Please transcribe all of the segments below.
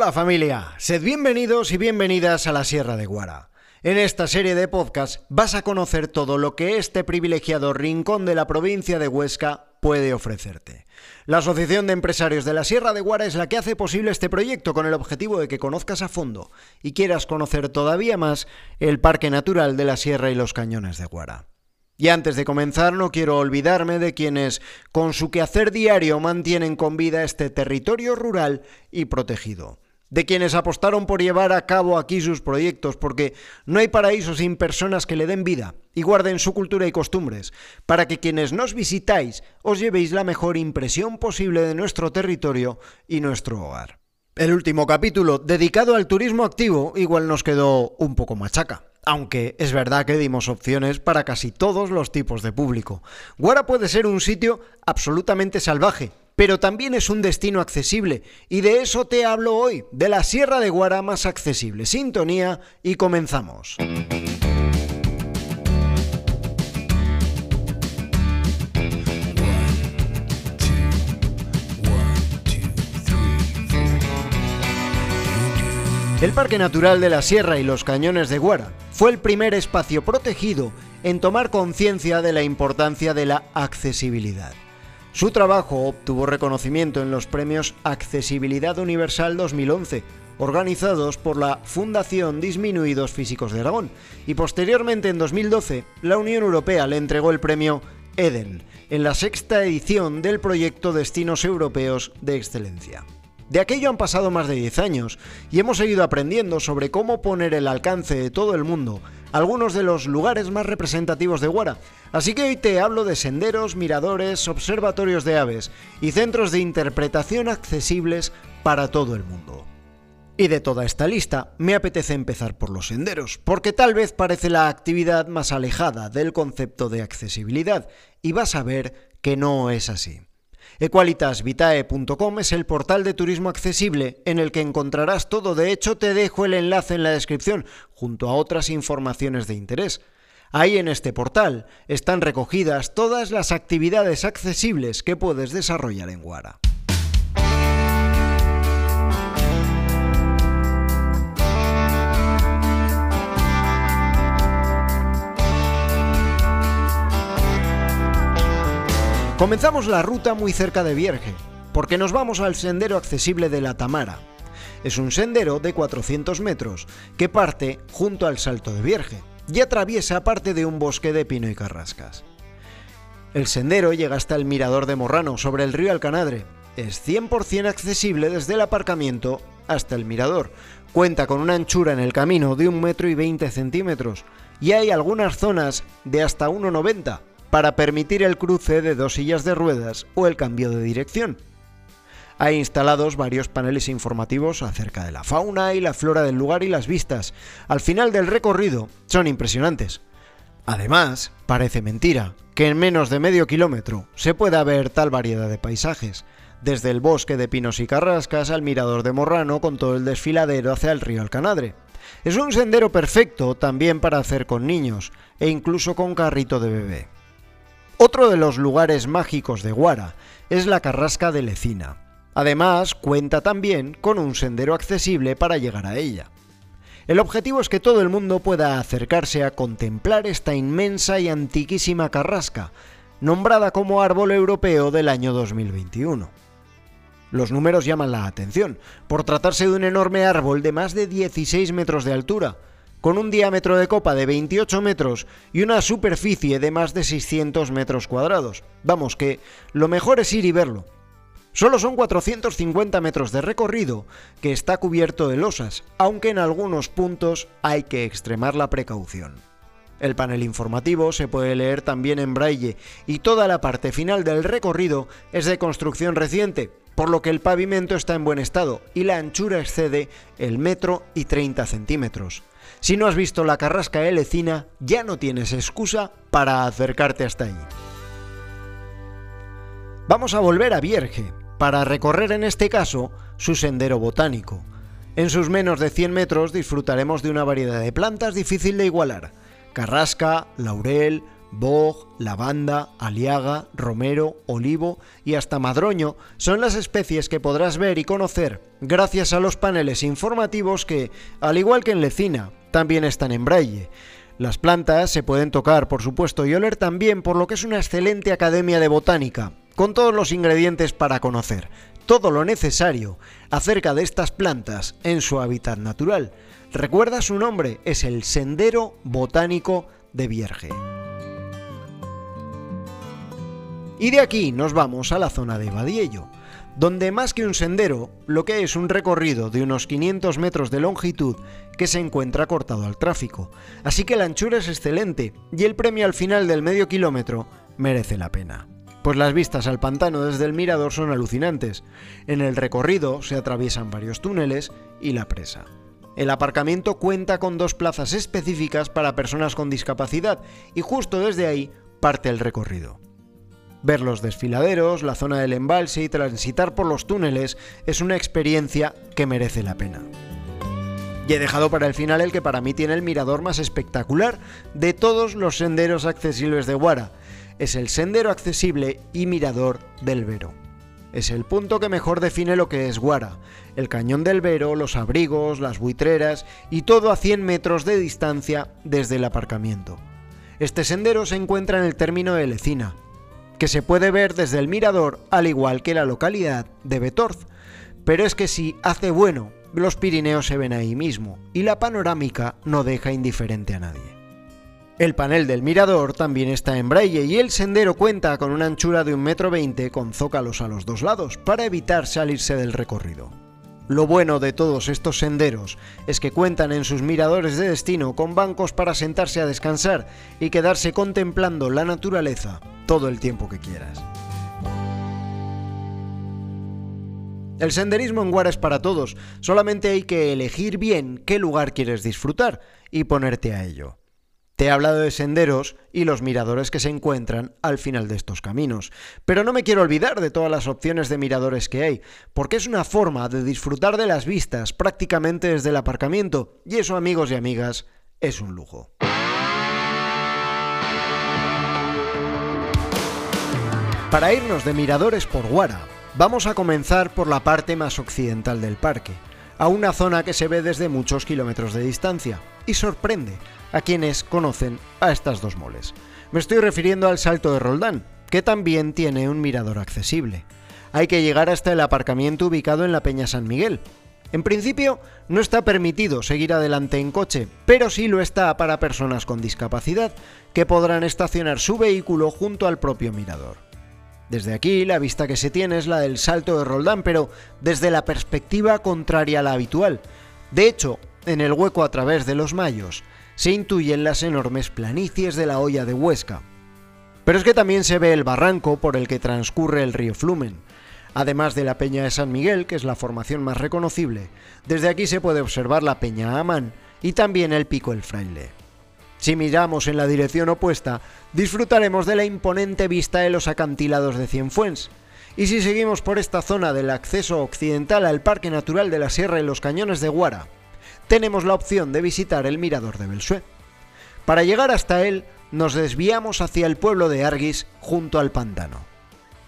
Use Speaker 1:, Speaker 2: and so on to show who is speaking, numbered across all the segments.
Speaker 1: Hola familia, sed bienvenidos y bienvenidas a la Sierra de Guara. En esta serie de podcast vas a conocer todo lo que este privilegiado rincón de la provincia de Huesca puede ofrecerte. La Asociación de Empresarios de la Sierra de Guara es la que hace posible este proyecto con el objetivo de que conozcas a fondo y quieras conocer todavía más el Parque Natural de la Sierra y los Cañones de Guara. Y antes de comenzar no quiero olvidarme de quienes con su quehacer diario mantienen con vida este territorio rural y protegido de quienes apostaron por llevar a cabo aquí sus proyectos, porque no hay paraíso sin personas que le den vida y guarden su cultura y costumbres, para que quienes nos visitáis os llevéis la mejor impresión posible de nuestro territorio y nuestro hogar. El último capítulo, dedicado al turismo activo, igual nos quedó un poco machaca. Aunque es verdad que dimos opciones para casi todos los tipos de público. Guara puede ser un sitio absolutamente salvaje, pero también es un destino accesible, y de eso te hablo hoy, de la Sierra de Guara más accesible. Sintonía y comenzamos. El Parque Natural de la Sierra y los Cañones de Guara fue el primer espacio protegido en tomar conciencia de la importancia de la accesibilidad. Su trabajo obtuvo reconocimiento en los premios Accesibilidad Universal 2011, organizados por la Fundación Disminuidos Físicos de Aragón, y posteriormente en 2012 la Unión Europea le entregó el premio EDEN, en la sexta edición del proyecto Destinos Europeos de Excelencia. De aquello han pasado más de 10 años y hemos seguido aprendiendo sobre cómo poner el alcance de todo el mundo algunos de los lugares más representativos de Guara. Así que hoy te hablo de senderos, miradores, observatorios de aves y centros de interpretación accesibles para todo el mundo. Y de toda esta lista, me apetece empezar por los senderos, porque tal vez parece la actividad más alejada del concepto de accesibilidad, y vas a ver que no es así. Equalitasvitae.com es el portal de turismo accesible en el que encontrarás todo. De hecho, te dejo el enlace en la descripción, junto a otras informaciones de interés. Ahí en este portal están recogidas todas las actividades accesibles que puedes desarrollar en Guara. Comenzamos la ruta muy cerca de Vierge, porque nos vamos al sendero accesible de la Tamara. Es un sendero de 400 metros que parte junto al Salto de Vierge y atraviesa parte de un bosque de pino y carrascas. El sendero llega hasta el mirador de Morrano sobre el río Alcanadre. Es 100% accesible desde el aparcamiento hasta el mirador. Cuenta con una anchura en el camino de un metro y 20 centímetros y hay algunas zonas de hasta 1,90 para permitir el cruce de dos sillas de ruedas o el cambio de dirección. Hay instalados varios paneles informativos acerca de la fauna y la flora del lugar y las vistas. Al final del recorrido son impresionantes. Además, parece mentira que en menos de medio kilómetro se pueda ver tal variedad de paisajes, desde el bosque de pinos y carrascas al mirador de Morrano con todo el desfiladero hacia el río Alcanadre. Es un sendero perfecto también para hacer con niños e incluso con carrito de bebé. Otro de los lugares mágicos de Guara es la Carrasca de Lecina. Además, cuenta también con un sendero accesible para llegar a ella. El objetivo es que todo el mundo pueda acercarse a contemplar esta inmensa y antiquísima carrasca, nombrada como árbol europeo del año 2021. Los números llaman la atención, por tratarse de un enorme árbol de más de 16 metros de altura, con un diámetro de copa de 28 metros y una superficie de más de 600 metros cuadrados. Vamos, que lo mejor es ir y verlo. Solo son 450 metros de recorrido que está cubierto de losas, aunque en algunos puntos hay que extremar la precaución. El panel informativo se puede leer también en braille y toda la parte final del recorrido es de construcción reciente, por lo que el pavimento está en buen estado y la anchura excede el metro y 30 centímetros. Si no has visto la carrasca Elecina, ya no tienes excusa para acercarte hasta allí. Vamos a volver a Vierge, para recorrer en este caso su sendero botánico. En sus menos de 100 metros disfrutaremos de una variedad de plantas difícil de igualar. Carrasca, laurel, Boj, lavanda, aliaga, romero, olivo y hasta madroño son las especies que podrás ver y conocer gracias a los paneles informativos que, al igual que en Lecina, también están en braille. Las plantas se pueden tocar, por supuesto, y oler también, por lo que es una excelente academia de botánica, con todos los ingredientes para conocer todo lo necesario acerca de estas plantas en su hábitat natural. Recuerda su nombre, es el Sendero Botánico de Vierge. Y de aquí nos vamos a la zona de Badiello, donde más que un sendero, lo que es un recorrido de unos 500 metros de longitud que se encuentra cortado al tráfico. Así que la anchura es excelente y el premio al final del medio kilómetro merece la pena. Pues las vistas al pantano desde el mirador son alucinantes. En el recorrido se atraviesan varios túneles y la presa. El aparcamiento cuenta con dos plazas específicas para personas con discapacidad y justo desde ahí parte el recorrido. Ver los desfiladeros, la zona del embalse y transitar por los túneles es una experiencia que merece la pena. Y he dejado para el final el que para mí tiene el mirador más espectacular de todos los senderos accesibles de Guara. Es el sendero accesible y mirador del Vero. Es el punto que mejor define lo que es Guara, el cañón del Vero, los abrigos, las buitreras y todo a 100 metros de distancia desde el aparcamiento. Este sendero se encuentra en el término de Lecina, que se puede ver desde el mirador al igual que la localidad de Betorz. Pero es que si hace bueno, los Pirineos se ven ahí mismo y la panorámica no deja indiferente a nadie. El panel del mirador también está en braille y el sendero cuenta con una anchura de 1,20 m con zócalos a los dos lados para evitar salirse del recorrido. Lo bueno de todos estos senderos es que cuentan en sus miradores de destino con bancos para sentarse a descansar y quedarse contemplando la naturaleza todo el tiempo que quieras. El senderismo en Guara es para todos, solamente hay que elegir bien qué lugar quieres disfrutar y ponerte a ello. Te he hablado de senderos y los miradores que se encuentran al final de estos caminos, pero no me quiero olvidar de todas las opciones de miradores que hay, porque es una forma de disfrutar de las vistas prácticamente desde el aparcamiento, y eso amigos y amigas es un lujo. Para irnos de miradores por Guara, vamos a comenzar por la parte más occidental del parque, a una zona que se ve desde muchos kilómetros de distancia, y sorprende a quienes conocen a estas dos moles. Me estoy refiriendo al Salto de Roldán, que también tiene un mirador accesible. Hay que llegar hasta el aparcamiento ubicado en la Peña San Miguel. En principio, no está permitido seguir adelante en coche, pero sí lo está para personas con discapacidad, que podrán estacionar su vehículo junto al propio mirador. Desde aquí la vista que se tiene es la del salto de Roldán, pero desde la perspectiva contraria a la habitual. De hecho, en el hueco a través de los mayos se intuyen las enormes planicies de la olla de Huesca. Pero es que también se ve el barranco por el que transcurre el río Flumen, además de la Peña de San Miguel, que es la formación más reconocible. Desde aquí se puede observar la Peña Amán y también el Pico El Fraile. Si miramos en la dirección opuesta, disfrutaremos de la imponente vista de los acantilados de Cienfuens. Y si seguimos por esta zona del acceso occidental al Parque Natural de la Sierra y los Cañones de Guara, tenemos la opción de visitar el Mirador de Belsué. Para llegar hasta él, nos desviamos hacia el pueblo de Arguis junto al pantano.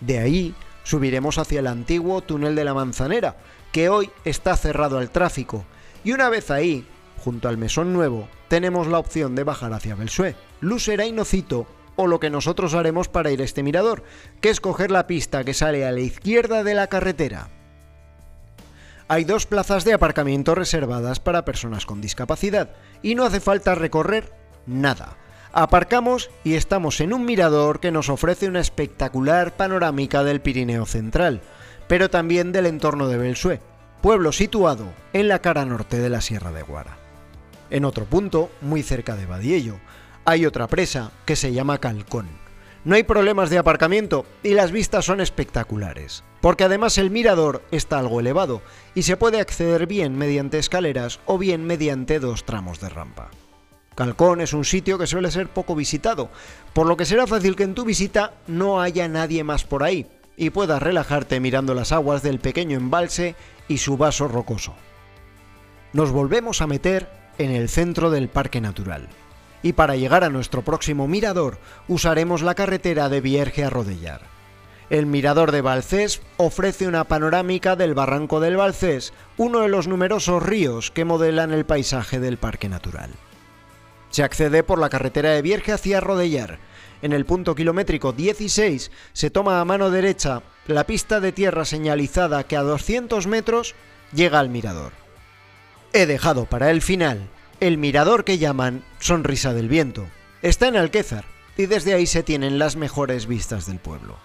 Speaker 1: De ahí subiremos hacia el antiguo túnel de la Manzanera, que hoy está cerrado al tráfico, y una vez ahí, junto al mesón nuevo, tenemos la opción de bajar hacia Belsué, Lusera y Nocito, o lo que nosotros haremos para ir a este mirador, que es coger la pista que sale a la izquierda de la carretera. Hay dos plazas de aparcamiento reservadas para personas con discapacidad y no hace falta recorrer nada. Aparcamos y estamos en un mirador que nos ofrece una espectacular panorámica del Pirineo Central, pero también del entorno de Belsué, pueblo situado en la cara norte de la Sierra de Guara. En otro punto, muy cerca de Badiello, hay otra presa que se llama Calcón. No hay problemas de aparcamiento y las vistas son espectaculares, porque además el mirador está algo elevado y se puede acceder bien mediante escaleras o bien mediante dos tramos de rampa. Calcón es un sitio que suele ser poco visitado, por lo que será fácil que en tu visita no haya nadie más por ahí y puedas relajarte mirando las aguas del pequeño embalse y su vaso rocoso. Nos volvemos a meter en el centro del parque natural. y para llegar a nuestro próximo mirador usaremos la carretera de Vierge a Rodellar. El mirador de Balcés ofrece una panorámica del barranco del Balcés, uno de los numerosos ríos que modelan el paisaje del parque natural. Se accede por la carretera de Vierge hacia Rodellar. En el punto kilométrico 16 se toma a mano derecha la pista de tierra señalizada que a 200 metros llega al mirador. He dejado para el final el mirador que llaman Sonrisa del Viento. Está en Alquézar y desde ahí se tienen las mejores vistas del pueblo.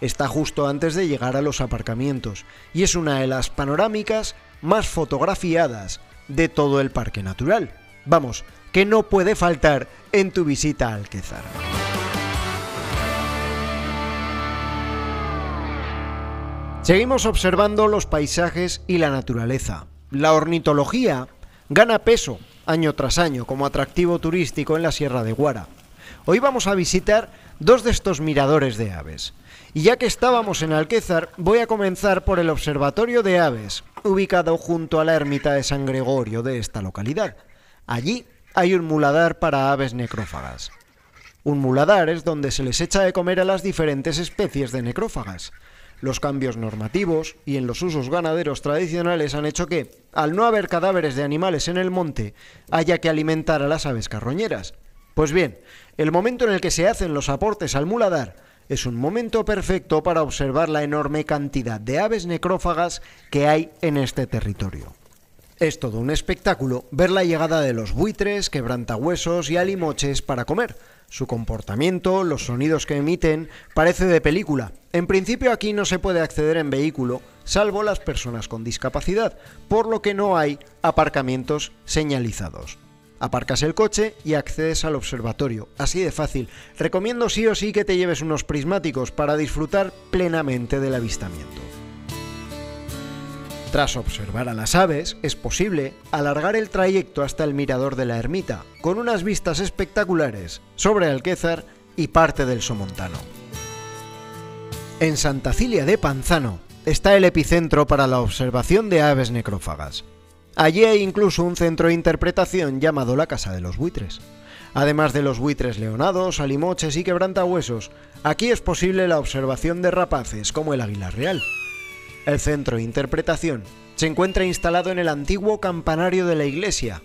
Speaker 1: Está justo antes de llegar a los aparcamientos y es una de las panorámicas más fotografiadas de todo el parque natural. Vamos, que no puede faltar en tu visita a Alquézar. Seguimos observando los paisajes y la naturaleza. La ornitología gana peso año tras año como atractivo turístico en la Sierra de Guara. Hoy vamos a visitar dos de estos miradores de aves. Y ya que estábamos en Alquézar, voy a comenzar por el Observatorio de Aves, ubicado junto a la ermita de San Gregorio de esta localidad. Allí hay un muladar para aves necrófagas. Un muladar es donde se les echa de comer a las diferentes especies de necrófagas. Los cambios normativos y en los usos ganaderos tradicionales han hecho que, al no haber cadáveres de animales en el monte, haya que alimentar a las aves carroñeras. Pues bien, el momento en el que se hacen los aportes al muladar es un momento perfecto para observar la enorme cantidad de aves necrófagas que hay en este territorio. Es todo un espectáculo ver la llegada de los buitres, quebrantahuesos y alimoches para comer. Su comportamiento, los sonidos que emiten, parece de película. En principio aquí no se puede acceder en vehículo, salvo las personas con discapacidad, por lo que no hay aparcamientos señalizados. Aparcas el coche y accedes al observatorio, así de fácil. Recomiendo sí o sí que te lleves unos prismáticos para disfrutar plenamente del avistamiento. Tras observar a las aves, es posible alargar el trayecto hasta el mirador de la ermita, con unas vistas espectaculares sobre Alquézar y parte del Somontano. En Santa Cilia de Panzano está el epicentro para la observación de aves necrófagas. Allí hay incluso un centro de interpretación llamado la Casa de los Buitres. Además de los buitres leonados, alimoches y quebrantahuesos, aquí es posible la observación de rapaces como el águila real. El centro de interpretación se encuentra instalado en el antiguo campanario de la iglesia.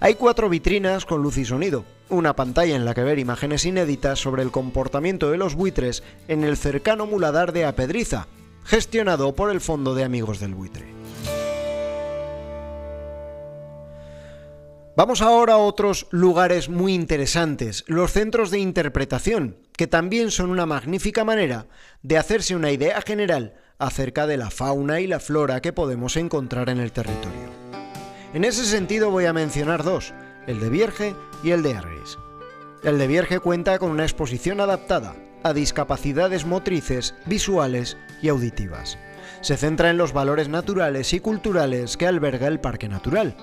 Speaker 1: Hay cuatro vitrinas con luz y sonido, una pantalla en la que ver imágenes inéditas sobre el comportamiento de los buitres en el cercano muladar de Apedriza, gestionado por el Fondo de Amigos del Buitre. Vamos ahora a otros lugares muy interesantes, los centros de interpretación, que también son una magnífica manera de hacerse una idea general acerca de la fauna y la flora que podemos encontrar en el territorio. En ese sentido voy a mencionar dos, el de Vierge y el de Argris. El de Vierge cuenta con una exposición adaptada a discapacidades motrices, visuales y auditivas. Se centra en los valores naturales y culturales que alberga el parque natural,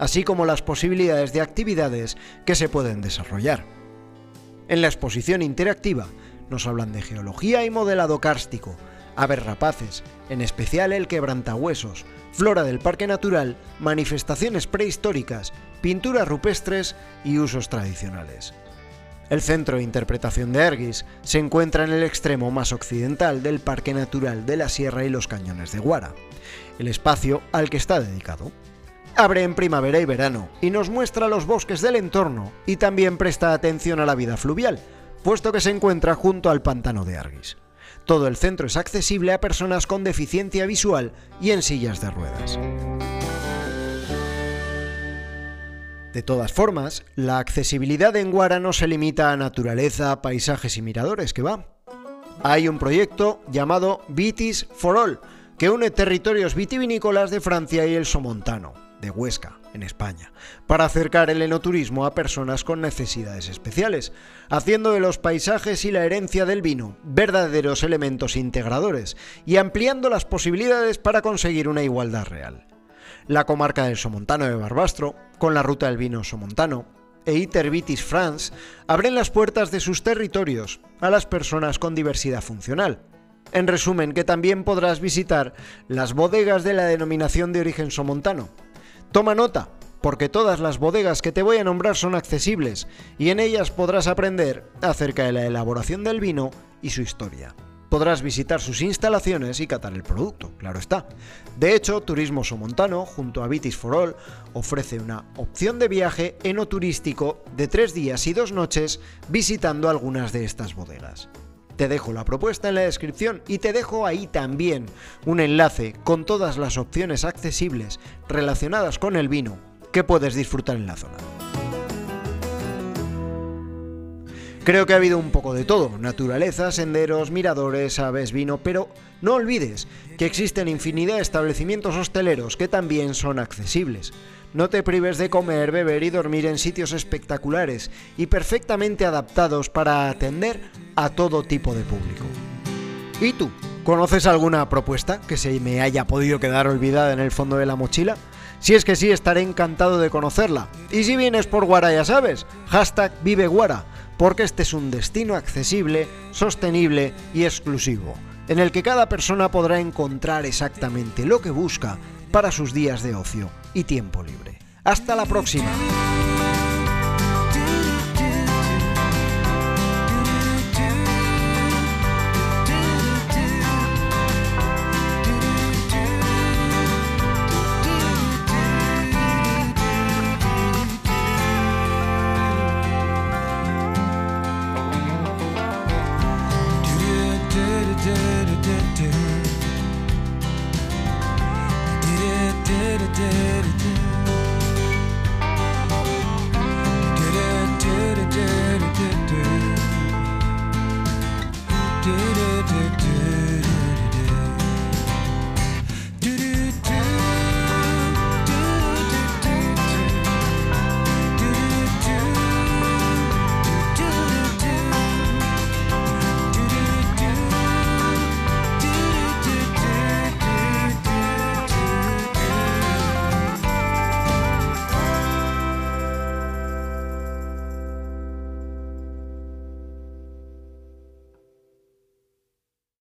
Speaker 1: así como las posibilidades de actividades que se pueden desarrollar. En la exposición interactiva nos hablan de geología y modelado kárstico, aves rapaces, en especial el quebrantahuesos, flora del parque natural, manifestaciones prehistóricas, pinturas rupestres y usos tradicionales. El centro de interpretación de Erguis se encuentra en el extremo más occidental del Parque Natural de la Sierra y los Cañones de Guara, el espacio al que está dedicado. Abre en primavera y verano y nos muestra los bosques del entorno y también presta atención a la vida fluvial, puesto que se encuentra junto al pantano de Arguis. Todo el centro es accesible a personas con deficiencia visual y en sillas de ruedas. De todas formas, la accesibilidad en Guara no se limita a naturaleza, paisajes y miradores, que va. Hay un proyecto llamado Vitis for All, que une territorios vitivinícolas de Francia y el Somontano, de Huesca, en España, para acercar el enoturismo a personas con necesidades especiales, haciendo de los paisajes y la herencia del vino verdaderos elementos integradores y ampliando las posibilidades para conseguir una igualdad real. La comarca del Somontano de Barbastro, con la ruta del vino somontano, e Iter Vitis France abren las puertas de sus territorios a las personas con diversidad funcional. En resumen, que también podrás visitar las bodegas de la denominación de origen somontano, Toma nota, porque todas las bodegas que te voy a nombrar son accesibles y en ellas podrás aprender acerca de la elaboración del vino y su historia. Podrás visitar sus instalaciones y catar el producto, claro está. De hecho, Turismo Somontano, junto a Vitis for All, ofrece una opción de viaje enoturístico de tres días y dos noches visitando algunas de estas bodegas. Te dejo la propuesta en la descripción y te dejo ahí también un enlace con todas las opciones accesibles relacionadas con el vino que puedes disfrutar en la zona. Creo que ha habido un poco de todo, naturaleza, senderos, miradores, aves, vino, pero no olvides que existen infinidad de establecimientos hosteleros que también son accesibles. No te prives de comer, beber y dormir en sitios espectaculares y perfectamente adaptados para atender a todo tipo de público. ¿Y tú? ¿Conoces alguna propuesta que se me haya podido quedar olvidada en el fondo de la mochila? Si es que sí, estaré encantado de conocerla. Y si vienes por Guara, ya sabes, hashtag Vive Guara porque este es un destino accesible, sostenible y exclusivo, en el que cada persona podrá encontrar exactamente lo que busca para sus días de ocio y tiempo libre. Hasta la próxima. do do do do.